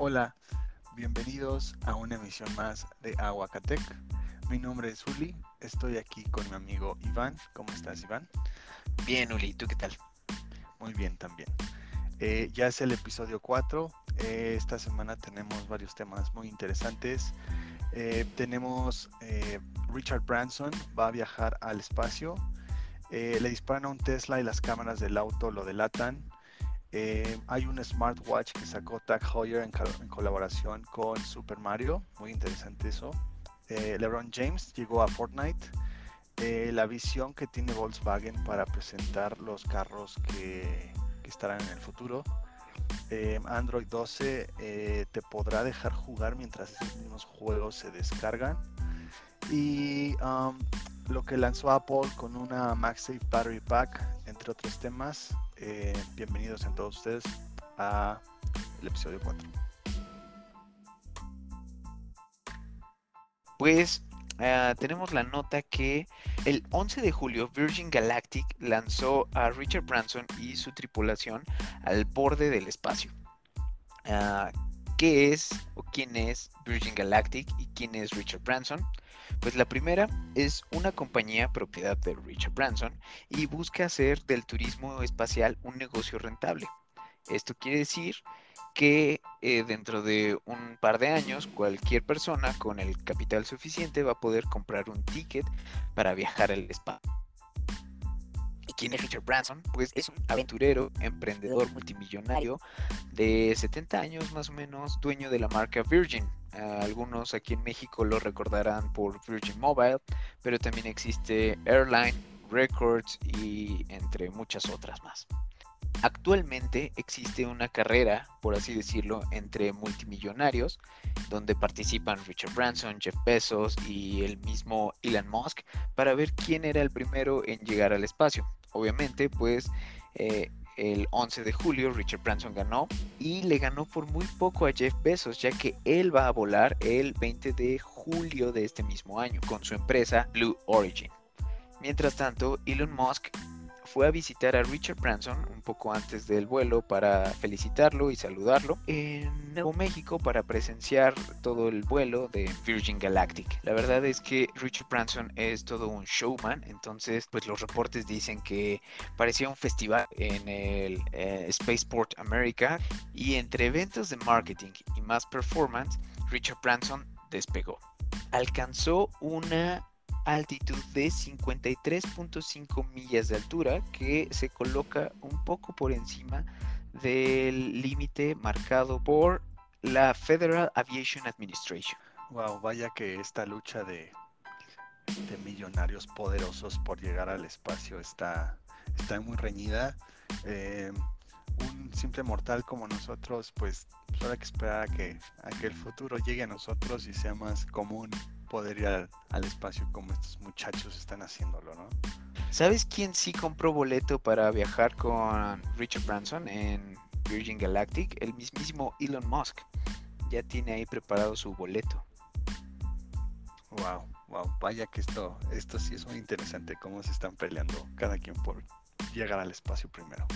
Hola, bienvenidos a una emisión más de Aguacatec. Mi nombre es Uli, estoy aquí con mi amigo Iván. ¿Cómo estás, Iván? Bien, Uli, ¿tú qué tal? Muy bien también. Eh, ya es el episodio 4. Eh, esta semana tenemos varios temas muy interesantes. Eh, tenemos Richard Branson va a viajar al espacio. le disparan a un Tesla y las cámaras del auto lo delatan. Hay un smartwatch que sacó Tag Heuer en, colaboración con Super Mario. Muy interesante eso. LeBron James llegó a Fortnite. la visión que tiene Volkswagen para presentar los carros que estarán en el futuro. Eh, Android 12 eh, te podrá dejar jugar mientras esos mismos juegos se descargan. Y um, lo que lanzó Apple con una MagSafe Battery Pack, entre otros temas. Eh, bienvenidos en todos ustedes a el episodio 4. Pues Ah, tenemos la nota que el 11 de julio Virgin Galactic lanzó a Richard Branson y su tripulación al borde del espacio. Ah, ¿Qué es o quién es Virgin Galactic y quién es Richard Branson? Pues la primera es una compañía propiedad de Richard Branson y busca hacer del turismo espacial un negocio rentable. Esto quiere decir que eh, dentro de un par de años cualquier persona con el capital suficiente va a poder comprar un ticket para viajar al espacio. ¿Y quién es Richard Branson? Pues es un aventurero, emprendedor multimillonario de 70 años más o menos, dueño de la marca Virgin. algunos aquí en México lo recordarán por Virgin Mobile, pero también existe Airline, Records y entre muchas otras más. Actualmente existe una carrera, por así decirlo, entre multimillonarios, donde participan Richard Branson, Jeff Bezos y el mismo Elon Musk, para ver quién era el primero en llegar al espacio. Obviamente, pues eh, el 11 de julio Richard Branson ganó y le ganó por muy poco a Jeff Bezos, ya que él va a volar el 20 de julio de este mismo año con su empresa Blue Origin. Mientras tanto, Elon Musk fue a visitar a Richard Branson un poco antes del vuelo para felicitarlo y saludarlo en Nuevo México para presenciar todo el vuelo de Virgin Galactic. La verdad es que Richard Branson es todo un showman, entonces pues los reportes dicen que parecía un festival en el eh, Spaceport America y entre eventos de marketing y más performance, Richard Branson despegó. Alcanzó una altitud de 53.5 millas de altura que se coloca un poco por encima del límite marcado por la Federal Aviation Administration. Wow, vaya que esta lucha de, de millonarios poderosos por llegar al espacio está, está muy reñida. Eh, un simple mortal como nosotros, pues habrá que esperar a que, a que el futuro llegue a nosotros y sea más común poder ir al, espacio como estos muchachos están haciéndolo, ¿no? ¿Sabes quién sí compró boleto para viajar con Richard Branson en Virgin Galactic? El mismísimo Elon Musk. Ya tiene ahí preparado su boleto. Wow, wow, vaya que esto, esto sí es muy interesante cómo se están peleando cada quien por llegar al espacio primero.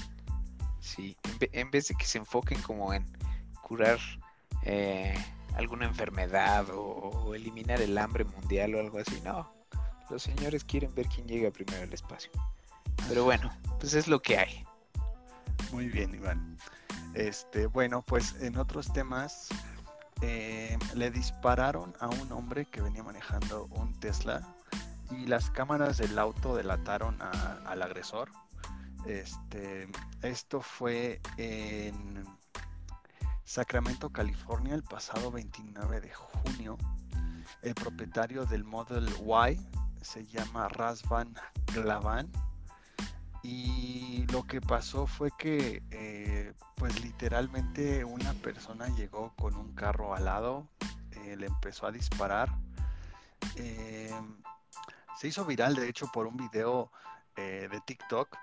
Sí, en, vez de que se enfoquen como en curar eh, alguna enfermedad o, eliminar el hambre mundial o algo así. No, los señores quieren ver quién llega primero al espacio. Pero bueno, pues es lo que hay. Muy bien, Iván. Este, bueno, pues en otros temas eh, le dispararon a un hombre que venía manejando un Tesla y las cámaras del auto delataron al agresor. Este, esto fue en Sacramento, California, el pasado 29 de junio. El propietario del Model Y se llama Razvan Glavan. Y lo que pasó fue que, eh, pues literalmente una persona llegó con un carro al lado, eh, le empezó a disparar. Eh, se hizo viral, de hecho, por un video de TikTok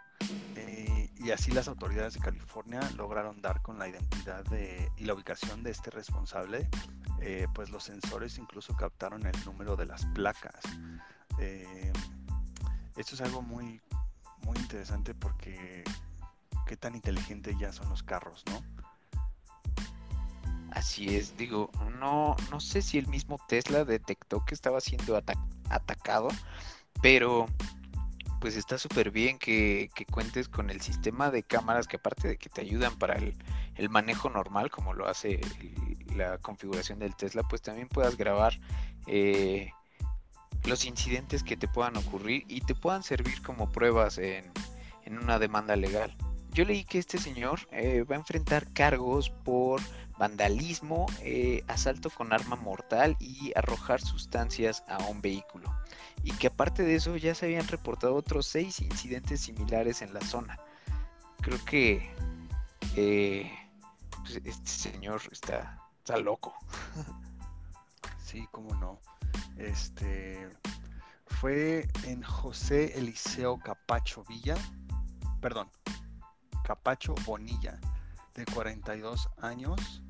eh, y así las autoridades de California lograron dar con la identidad de, y la ubicación de este responsable, eh, pues los sensores incluso captaron el número de las placas. Eh, esto es algo muy, muy interesante porque qué tan inteligentes ya son los carros, ¿no? Así es, digo, no, no sé si el mismo Tesla detectó que estaba siendo atacado, pero pues está súper bien que, cuentes con el sistema de cámaras que aparte de que te ayudan para el, manejo normal, como lo hace la configuración del Tesla, pues también puedas grabar eh, los incidentes que te puedan ocurrir y te puedan servir como pruebas en, una demanda legal. Yo leí que este señor eh, va a enfrentar cargos por vandalismo, eh, asalto con arma mortal y arrojar sustancias a un vehículo. Y que aparte de eso ya se habían reportado otros seis incidentes similares en la zona. Creo que eh, pues, este señor está, está loco. Sí, cómo no. Este fue en José Eliseo Capacho Villa, perdón, Capacho Bonilla, de 42 años,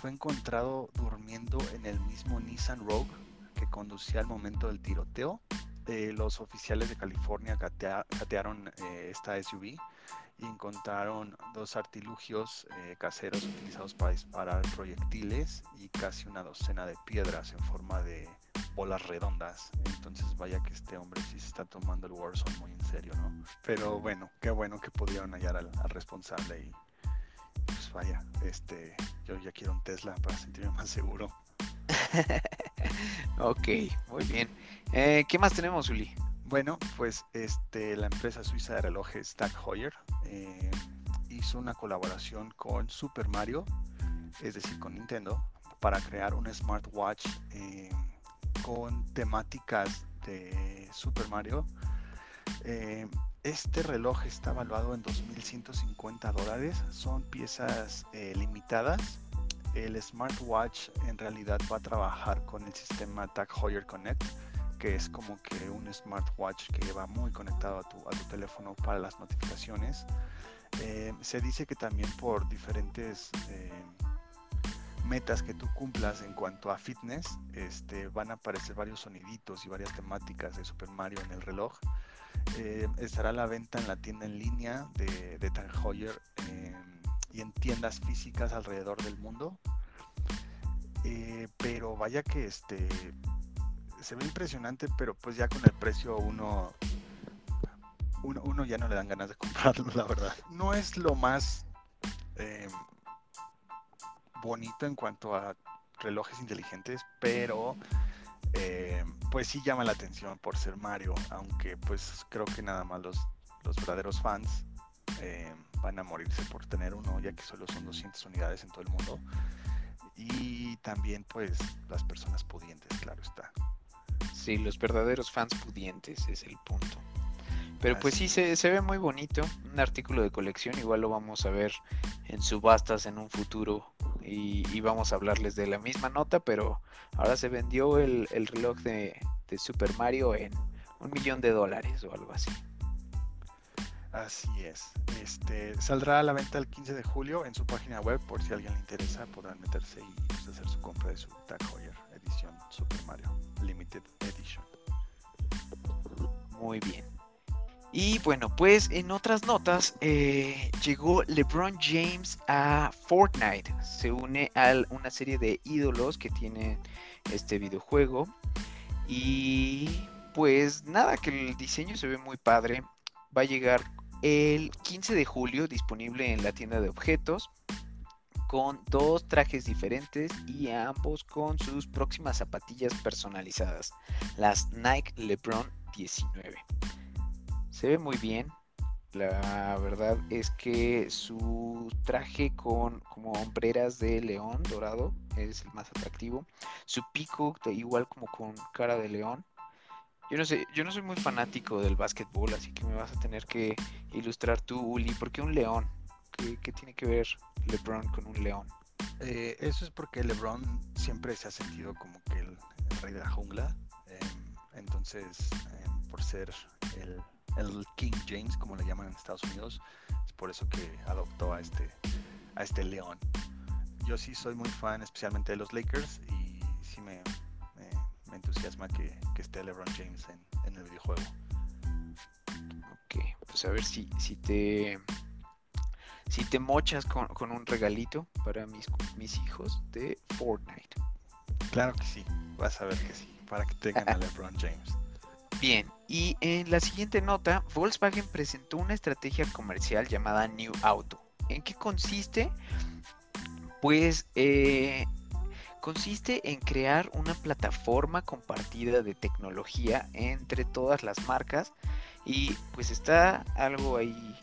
fue encontrado durmiendo en el mismo Nissan Rogue que conducía al momento del tiroteo. Eh, los oficiales de California catearon eh, esta SUV y encontraron dos artilugios eh, caseros utilizados para disparar proyectiles y casi una docena de piedras en forma de bolas redondas. Entonces vaya que este hombre sí se está tomando el Warzone muy en serio, ¿no? Pero bueno, qué bueno que pudieron hallar al, al responsable y pues vaya, este, yo ya quiero un Tesla para sentirme más seguro. ok, muy bien. Eh, ¿Qué más tenemos, Uli? Bueno, pues este, la empresa suiza de relojes Tag Heuer eh, hizo una colaboración con Super Mario, es decir, con Nintendo, para crear un smartwatch eh, con temáticas de Super Mario. Este reloj está evaluado en 2.150 dólares. Son piezas eh, limitadas. El smartwatch en realidad va a trabajar con el sistema Tag Heuer Connect, que es como que un smartwatch que va muy conectado a tu, a tu teléfono para las notificaciones. Eh, se dice que también por diferentes eh, metas que tú cumplas en cuanto a fitness, este, van a aparecer varios soniditos y varias temáticas de Super Mario en el reloj. Eh, estará a la venta en la tienda en línea de, de Tag Heuer y en tiendas físicas alrededor del mundo. Eh, pero vaya que este se ve impresionante, pero pues ya con el precio uno, uno, ya no le dan ganas de comprarlo, la verdad. No es lo más eh, bonito en cuanto a relojes inteligentes, pero eh, pues sí llama la atención por ser Mario, aunque pues creo que nada más los, los verdaderos fans eh, van a morirse por tener uno, ya que solo son 200 unidades en todo el mundo. Y también pues las personas pudientes, claro está. Sí, los verdaderos fans pudientes es el punto. Pero pues sí, se, se, ve muy bonito. Un artículo de colección, igual lo vamos a ver en subastas en un futuro y, vamos a hablarles de la misma nota, pero ahora se vendió el, reloj de, Super Mario en un millón de dólares o algo así. Así es. Este saldrá a la venta el 15 de julio en su página web por si a alguien le interesa podrán meterse y pues, hacer su compra de su Tag Heuer edición Super Mario Limited Edition. Muy bien. Y bueno, pues en otras notas, eh, llegó LeBron James a Fortnite. Se une a una serie de ídolos que tiene este videojuego. Y pues nada, que el diseño se ve muy padre. Va a llegar el 15 de julio disponible en la tienda de objetos con dos trajes diferentes y ambos con sus próximas zapatillas personalizadas, las Nike LeBron 19. Se ve muy bien. La verdad es que su traje con como hombreras de león dorado es el más atractivo. Su pico igual como con cara de león. Yo no sé, yo no soy muy fanático del básquetbol, así que me vas a tener que ilustrar tú, Uli. ¿Por qué un león? ¿Qué, tiene que ver LeBron con un león? Eh, eso es porque LeBron siempre se ha sentido como que el, rey de la jungla. Em, entonces, em, por ser el el King James, como le llaman en Estados Unidos. Es por eso que adoptó a este, a este león. Yo sí soy muy fan, especialmente de los Lakers, y sí me, me, entusiasma que, que, esté LeBron James en, en, el videojuego. Ok, pues a ver si, si te si te mochas con, un regalito para mis, mis hijos de Fortnite. Claro que sí, vas a ver que sí, para que tengan a LeBron James. Bien, y en la siguiente nota, Volkswagen presentó una estrategia comercial llamada New Auto. ¿En qué consiste? Pues eh, consiste en crear una plataforma compartida de tecnología entre todas las marcas y pues está algo ahí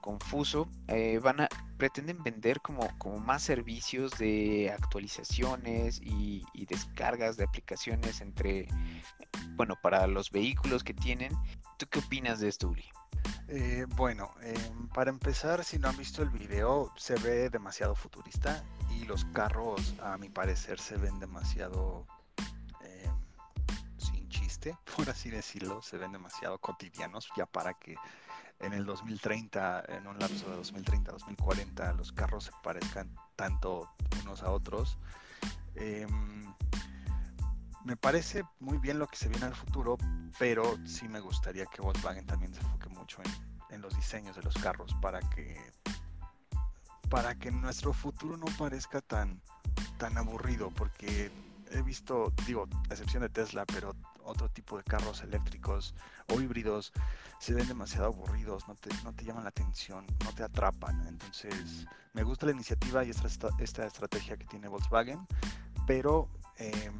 confuso. Eh, van a pretenden vender como, como más servicios de actualizaciones y, descargas de aplicaciones entre bueno para los vehículos que tienen. ¿Tú qué opinas de esto, Uli? Eh, bueno, em, para empezar, si no han visto el video, se ve demasiado futurista y los carros, a mi parecer, se ven demasiado em, sin chiste, por así decirlo, se ven demasiado cotidianos ya para que en el 2030, en un lapso de 2030-2040, los carros se parezcan tanto unos a otros. Em, me parece muy bien lo que se viene al futuro, pero sí me gustaría que Volkswagen también se enfoque mucho en, los diseños de los carros para que para que nuestro futuro no parezca tan tan aburrido, porque he visto, digo, a excepción de Tesla, pero otro tipo de carros eléctricos o híbridos se ven demasiado aburridos, no te, no te llaman la atención, no te atrapan. Entonces, me gusta la iniciativa y esta, esta estrategia que tiene Volkswagen, pero eh,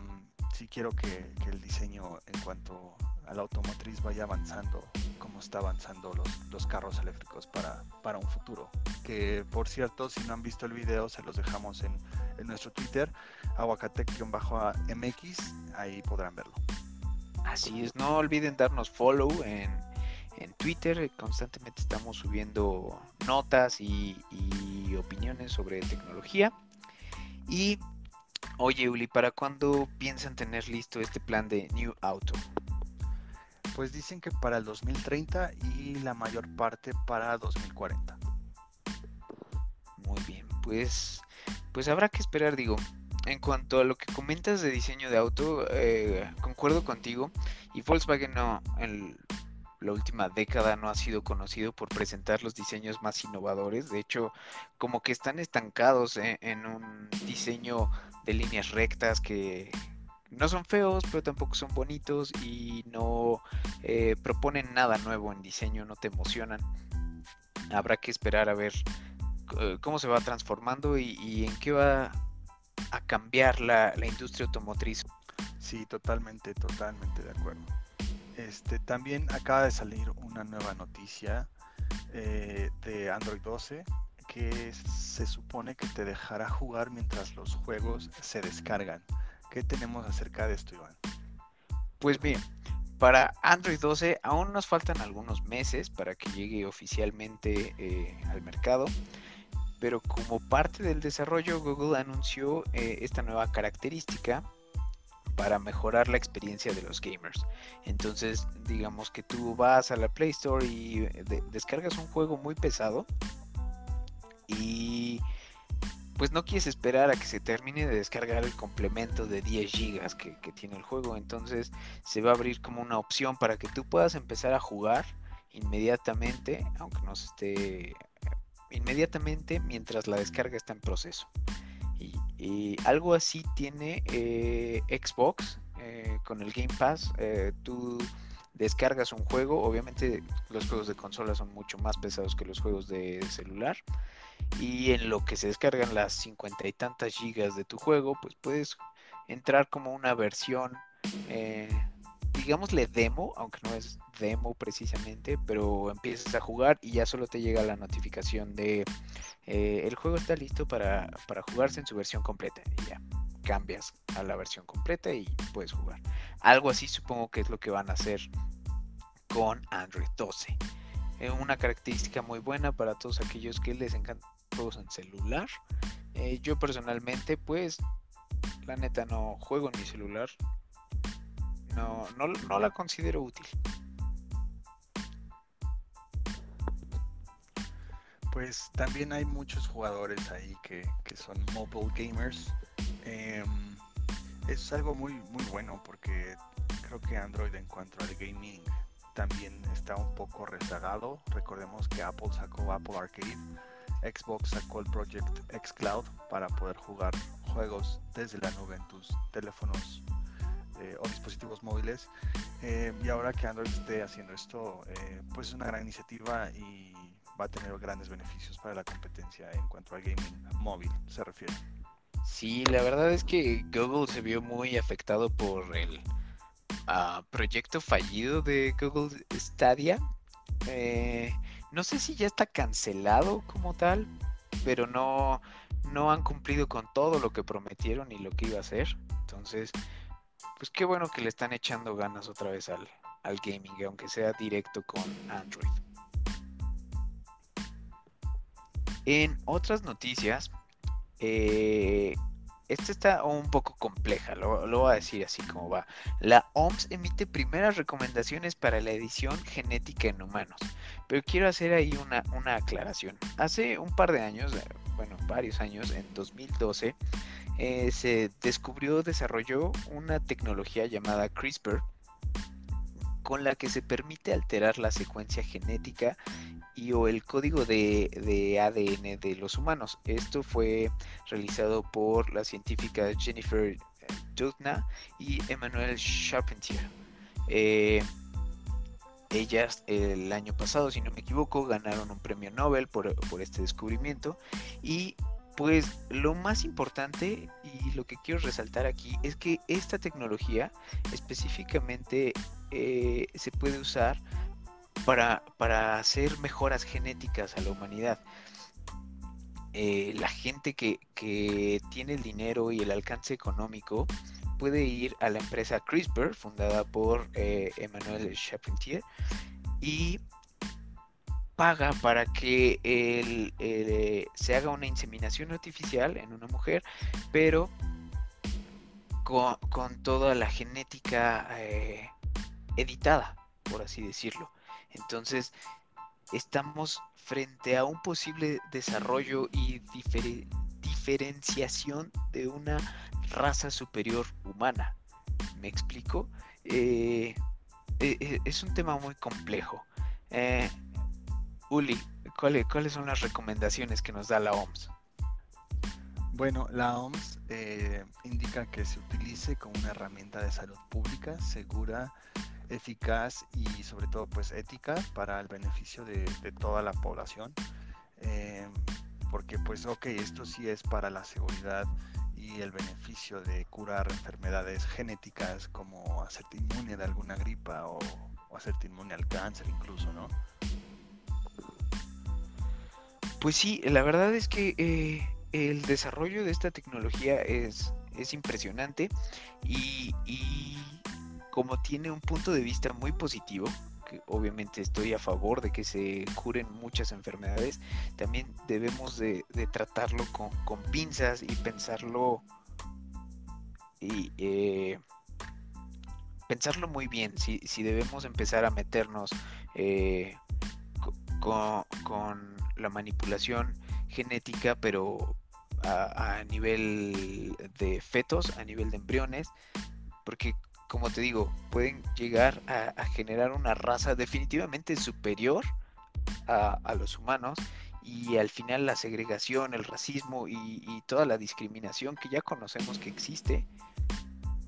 sí quiero que, el diseño en cuanto a la automotriz vaya avanzando como está avanzando los, los carros eléctricos para, para, un futuro. Que por cierto, si no han visto el video, se los dejamos en, en nuestro Twitter, aguacatec-mx, ahí podrán verlo. Así es, no olviden darnos follow en, en Twitter, constantemente estamos subiendo notas y, y opiniones sobre tecnología. Y Oye, Uli, ¿para cuándo piensan tener listo este plan de New Auto? Pues dicen que para el 2030 y la mayor parte para 2040. Muy bien, pues, pues habrá que esperar, digo. En cuanto a lo que comentas de diseño de auto, eh, concuerdo contigo. Y Volkswagen no, en la última década no ha sido conocido por presentar los diseños más innovadores. De hecho, como que están estancados en un diseño de líneas rectas que no son feos, pero tampoco son bonitos y no eh, proponen nada nuevo en diseño, no te emocionan. Habrá que esperar a ver eh, cómo se va transformando y, en qué va a cambiar la, industria automotriz. Sí, totalmente, totalmente de acuerdo. Este, también acaba de salir una nueva noticia eh, de Android 12 que se supone que te dejará jugar mientras los juegos se descargan. ¿Qué tenemos acerca de esto, Iván? Pues bien, para Android 12 aún nos faltan algunos meses para que llegue oficialmente eh, al mercado, pero como parte del desarrollo Google anunció eh, esta nueva característica para mejorar la experiencia de los gamers. Entonces, digamos que tú vas a la Play Store y eh, descargas un juego muy pesado y pues no quieres esperar a que se termine de descargar el complemento de 10 gigas que, tiene el juego. Entonces se va a abrir como una opción para que tú puedas empezar a jugar inmediatamente, aunque no se esté inmediatamente mientras la descarga está en proceso. Y, algo así tiene eh, Xbox eh, con el Game Pass. Eh, tú descargas un juego, obviamente los juegos de consola son mucho más pesados que los juegos de celular y en lo que se descargan las cincuenta y tantas gigas de tu juego, pues puedes entrar como una versión, digámosle demo, aunque no es demo precisamente, pero empiezas a jugar y ya solo te llega la notificación de eh, el juego está listo para, para jugarse en su versión completa y ya cambias a la versión completa y puedes jugar. Algo así supongo que es lo que van a hacer con Android 12. Eh, una característica muy buena para todos aquellos que les encanta juegos en celular. Eh, yo personalmente, pues, la neta no juego en mi celular. No, no, la considero útil. Pues también hay muchos jugadores ahí que, son mobile gamers. Em, es algo muy, muy bueno porque creo que Android en cuanto al gaming también está un poco rezagado. Recordemos que Apple sacó Apple Arcade Xbox sacó el Project xCloud para poder jugar juegos desde la nube en tus teléfonos eh, o dispositivos móviles. Eh, y ahora que Android esté haciendo esto, eh, pues es una gran iniciativa y va a tener grandes beneficios para la competencia en cuanto al gaming móvil se refiere. Sí, la verdad es que Google se vio muy afectado por el ah, proyecto fallido de Google Stadia. no sé si ya está cancelado como tal, pero no, no han cumplido con todo lo que prometieron y lo que iba a hacer. Entonces, pues qué bueno que le están echando ganas otra vez al, gaming, aunque sea directo con Android. En otras noticias, eh, esta está un poco compleja, lo, voy a decir así como va. La OMS emite primeras recomendaciones para la edición genética en humanos, pero quiero hacer ahí una, una aclaración. Hace un par de años, eh, bueno, varios años, en 2012, eh, se descubrió, desarrolló una tecnología llamada CRISPR, con la que se permite alterar la secuencia genética y o el código de, ADN de los humanos. Esto fue realizado por la científica Jennifer Doudna y Emmanuel Charpentier. Eh, ellas el año pasado, si no me equivoco, ganaron un premio Nobel por, este descubrimiento y pues lo más importante y lo que quiero resaltar aquí es que esta tecnología específicamente eh, se puede usar para, hacer mejoras genéticas a la humanidad. Eh, la gente que, tiene el dinero y el alcance económico puede ir a la empresa CRISPR, fundada por eh, Emmanuel Charpentier, y paga para que se haga una inseminación artificial en una mujer, pero con, toda la genética eh, editada, por así decirlo. Entonces, estamos frente a un posible desarrollo y diferenciación de una raza superior humana. ¿Me explico? Eh, eh, eh, es un tema muy complejo. Uli, ¿cuáles, son las recomendaciones que nos da la OMS? Bueno, la OMS indica que se utilice como una herramienta de salud pública segura, eficaz y sobre todo pues ética para el beneficio de, toda la población. porque pues ok, esto sí es para la seguridad y el beneficio de curar enfermedades genéticas como hacerte inmune de alguna gripa o, hacerte inmune al cáncer incluso, ¿no? Pues sí, la verdad es que eh, el desarrollo de esta tecnología es, es impresionante y como tiene un punto de vista muy positivo, obviamente estoy a favor de que se curen muchas enfermedades, también debemos de, tratarlo con, pinzas y pensarlo y eh, pensarlo muy bien, si, debemos empezar a meternos eh, con, la manipulación genética, pero a, nivel de fetos, a nivel de embriones, porque como te digo, pueden llegar a, generar una raza definitivamente superior a, los humanos y al final la segregación, el racismo y, toda la discriminación que ya conocemos que existe,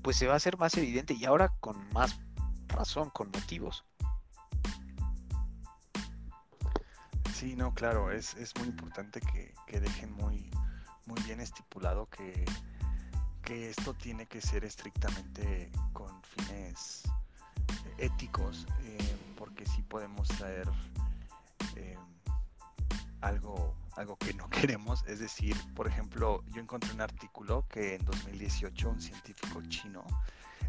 pues se va a hacer más evidente y ahora con más razón, con motivos. Sí, no, claro, es, es muy importante que, que dejen muy, muy bien estipulado que que esto tiene que ser estrictamente con fines éticos, eh, porque si podemos traer eh, algo, algo que no queremos. Es decir, por ejemplo, yo encontré un artículo que en 2018 un científico chino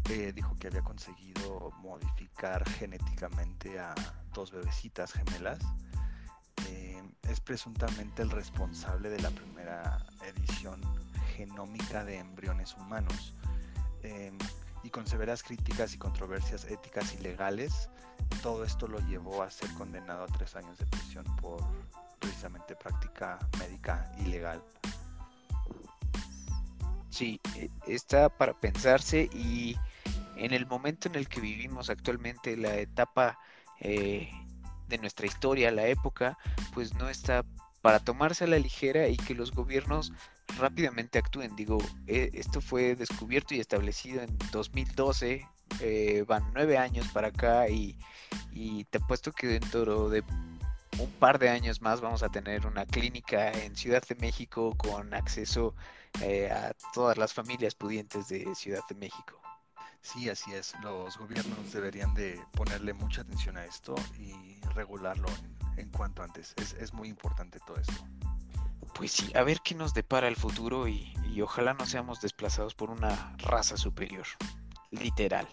eh, dijo que había conseguido modificar genéticamente a dos bebecitas gemelas. es presuntamente el responsable de la primera edición genómica de embriones humanos. Em, y con severas críticas y controversias éticas y legales, todo esto lo llevó a ser condenado a tres años de prisión por precisamente práctica médica ilegal. Sí, e, está para pensarse y en el momento en el que vivimos actualmente, la etapa eh, de nuestra historia, la época, pues no está para tomarse a la ligera y que los gobiernos rápidamente actúen. Digo, eh, esto fue descubierto y establecido en 2012, eh, van nueve años para acá y, y te apuesto que dentro de un par de años más vamos a tener una clínica en Ciudad de México con acceso eh, a todas las familias pudientes de Ciudad de México. Sí, así es. Los gobiernos deberían de ponerle mucha atención a esto y regularlo en, cuanto antes. Es, muy importante todo esto. Pues sí, a ver qué nos depara el futuro y, y ojalá no seamos desplazados por una raza superior. Literal.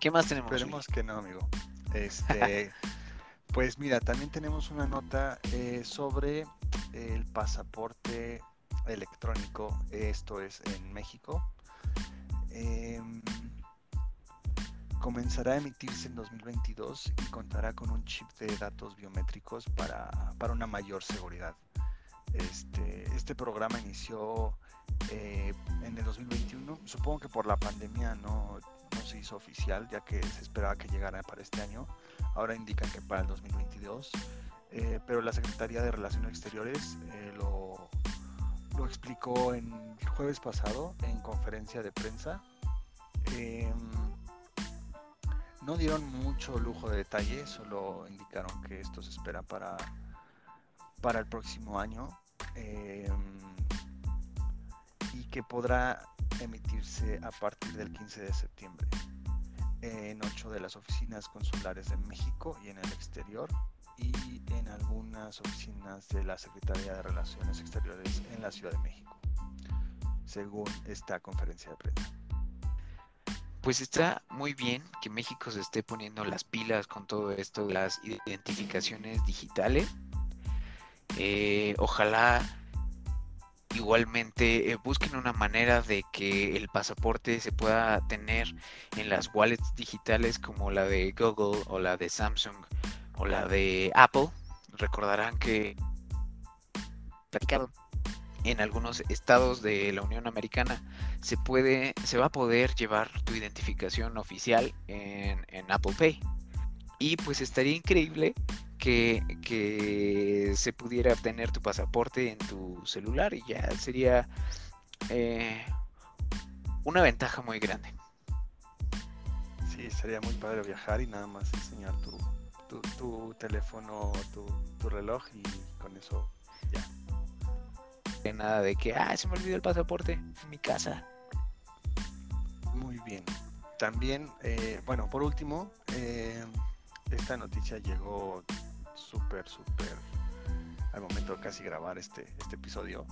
¿Qué más tenemos? Esperemos que no, amigo. Este, pues mira, también tenemos una nota eh, sobre el pasaporte electrónico. Esto es en México. Em, comenzará a emitirse en 2022 y contará con un chip de datos biométricos para, una mayor seguridad. Este, este programa inició eh, en el 2021. Supongo que por la pandemia no, se hizo oficial, ya que se esperaba que llegara para este año. Ahora indican que para el 2022. Eh, pero la Secretaría de Relaciones Exteriores eh, lo, lo, explicó en el jueves pasado en conferencia de prensa. Em, no dieron mucho lujo de detalle, solo indicaron que esto se espera para, para el próximo año em, y que podrá emitirse a partir del 15 de septiembre en ocho de las oficinas consulares de México y en el exterior y en algunas oficinas de la Secretaría de Relaciones Exteriores en la Ciudad de México, según esta conferencia de prensa. Pues está muy bien que México se esté poniendo las pilas con todo esto de las identificaciones digitales. Eh, ojalá Igualmente, eh, busquen una manera de que el pasaporte se pueda tener en las wallets digitales como la de Google o la de Samsung o la de Apple. Recordarán que en algunos estados de la Unión Americana se puede, se va a poder llevar tu identificación oficial en, en Apple Pay. Y pues estaría increíble que, se pudiera obtener tu pasaporte en tu celular y ya sería eh, una ventaja muy grande. Sí, sería muy padre viajar y nada más enseñar tu, tu, teléfono, tu, tu, reloj y con eso ya. Nada de que, ah, se me olvidó el pasaporte en mi casa. Muy bien. También, eh, bueno, por último, eh, esta noticia llegó súper, súper al momento de casi grabar este, este episodio.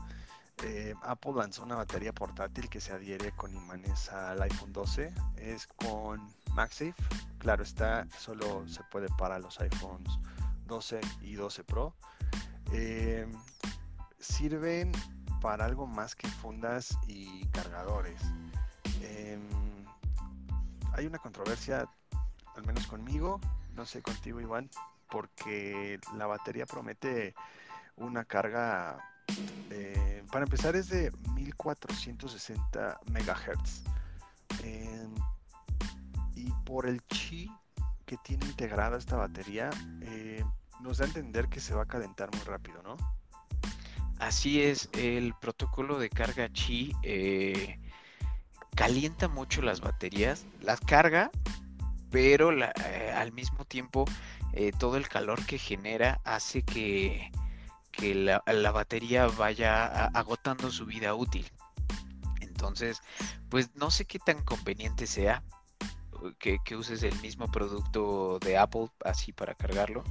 Eh, Apple lanzó una batería portátil que se adhiere con imanes al iPhone 12. Es con MagSafe. Claro está, solo se puede para los iPhones 12 y 12 Pro. Eh, sirven para algo más que fundas y cargadores. Em, hay una controversia, al menos conmigo, no sé contigo Iván, porque la batería promete una carga, eh, para empezar es de 1460 MHz. y por el chi que tiene integrada esta batería, eh, nos da a entender que se va a calentar muy rápido, ¿no? Así es, el protocolo de carga chi eh, calienta mucho las baterías, las carga, pero al mismo tiempo eh, todo el calor que genera hace que, la, batería vaya agotando su vida útil. Entonces, pues no sé qué tan conveniente sea uh, que, uses el mismo producto de Apple así para cargarlo.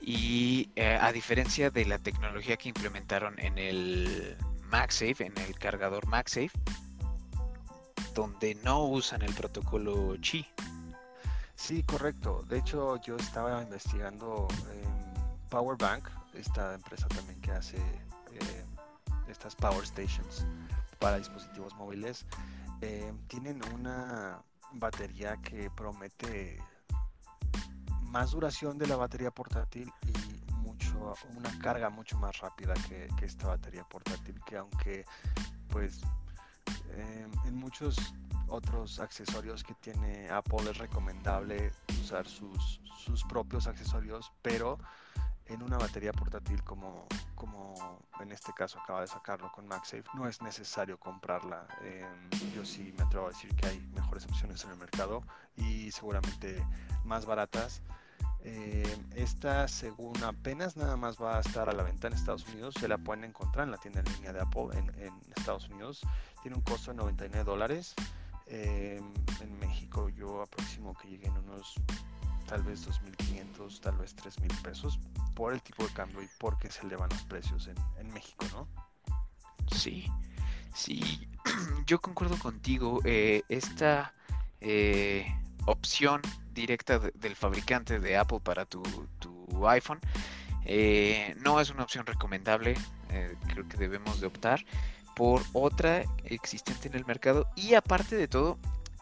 Y eh, a diferencia de la tecnología que implementaron en el MagSafe, en el cargador MagSafe, donde no usan el protocolo Qi, Sí, correcto. De hecho, yo estaba investigando en Powerbank, esta empresa también que hace eh, estas Power Stations para dispositivos móviles. Eh, tienen una batería que promete más duración de la batería portátil y mucho una carga mucho más rápida que, esta batería portátil que aunque pues eh, en muchos otros accesorios que tiene Apple es recomendable usar sus, sus propios accesorios, pero en una batería portátil como, como en este caso acaba de sacarlo con MagSafe, no es necesario comprarla. Em, yo sí me atrevo a decir que hay mejores opciones en el mercado y seguramente más baratas. Em, esta, según apenas nada más va a estar a la venta en Estados Unidos, se la pueden encontrar en la tienda en línea de Apple en, en Estados Unidos. Tiene un costo de 99 dólares. Em, en México yo aproximo que lleguen unos tal vez 2.500, tal vez 3.000 pesos por el tipo de cambio y porque se elevan los precios en, México, ¿no? Sí, sí, yo concuerdo contigo. Eh, esta eh, opción directa del fabricante de Apple para tu, iPhone eh, no es una opción recomendable. creo que debemos de optar por otra existente en el mercado y aparte de todo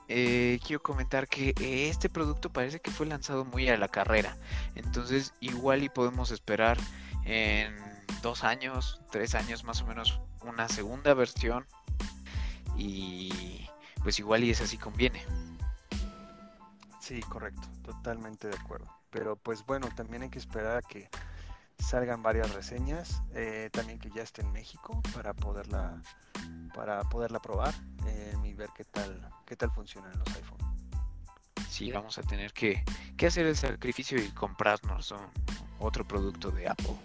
eh, quiero comentar que este producto parece que fue lanzado muy a la carrera. Entonces igual y podemos esperar en dos años, tres años más o menos una segunda versión. Y pues igual y es así conviene. Sí, correcto, totalmente de acuerdo. Pero pues bueno, también hay que esperar a que salgan varias reseñas, eh, también que ya esté en México para poderla para poderla probar eh, y ver qué tal qué tal funcionan los iPhone. Sí, vamos a tener que, hacer el sacrificio y comprarnos otro producto de Apple.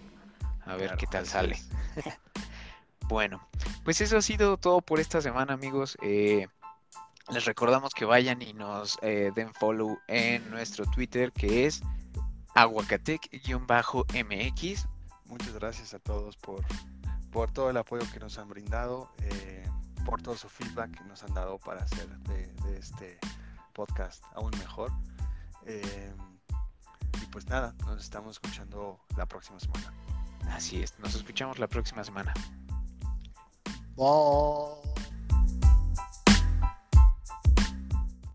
A ver qué tal sale. bueno, pues eso ha sido todo por esta semana, amigos. Eh, les recordamos que vayan y nos den follow en nuestro Twitter, que es aguacatec-mx. Muchas gracias a todos por, por todo el apoyo que nos han brindado, eh, por todo su feedback que nos han dado para hacer de, este podcast aún mejor. Eh, y pues nada, nos estamos escuchando la próxima semana. Así es, nos escuchamos la próxima semana. Bye.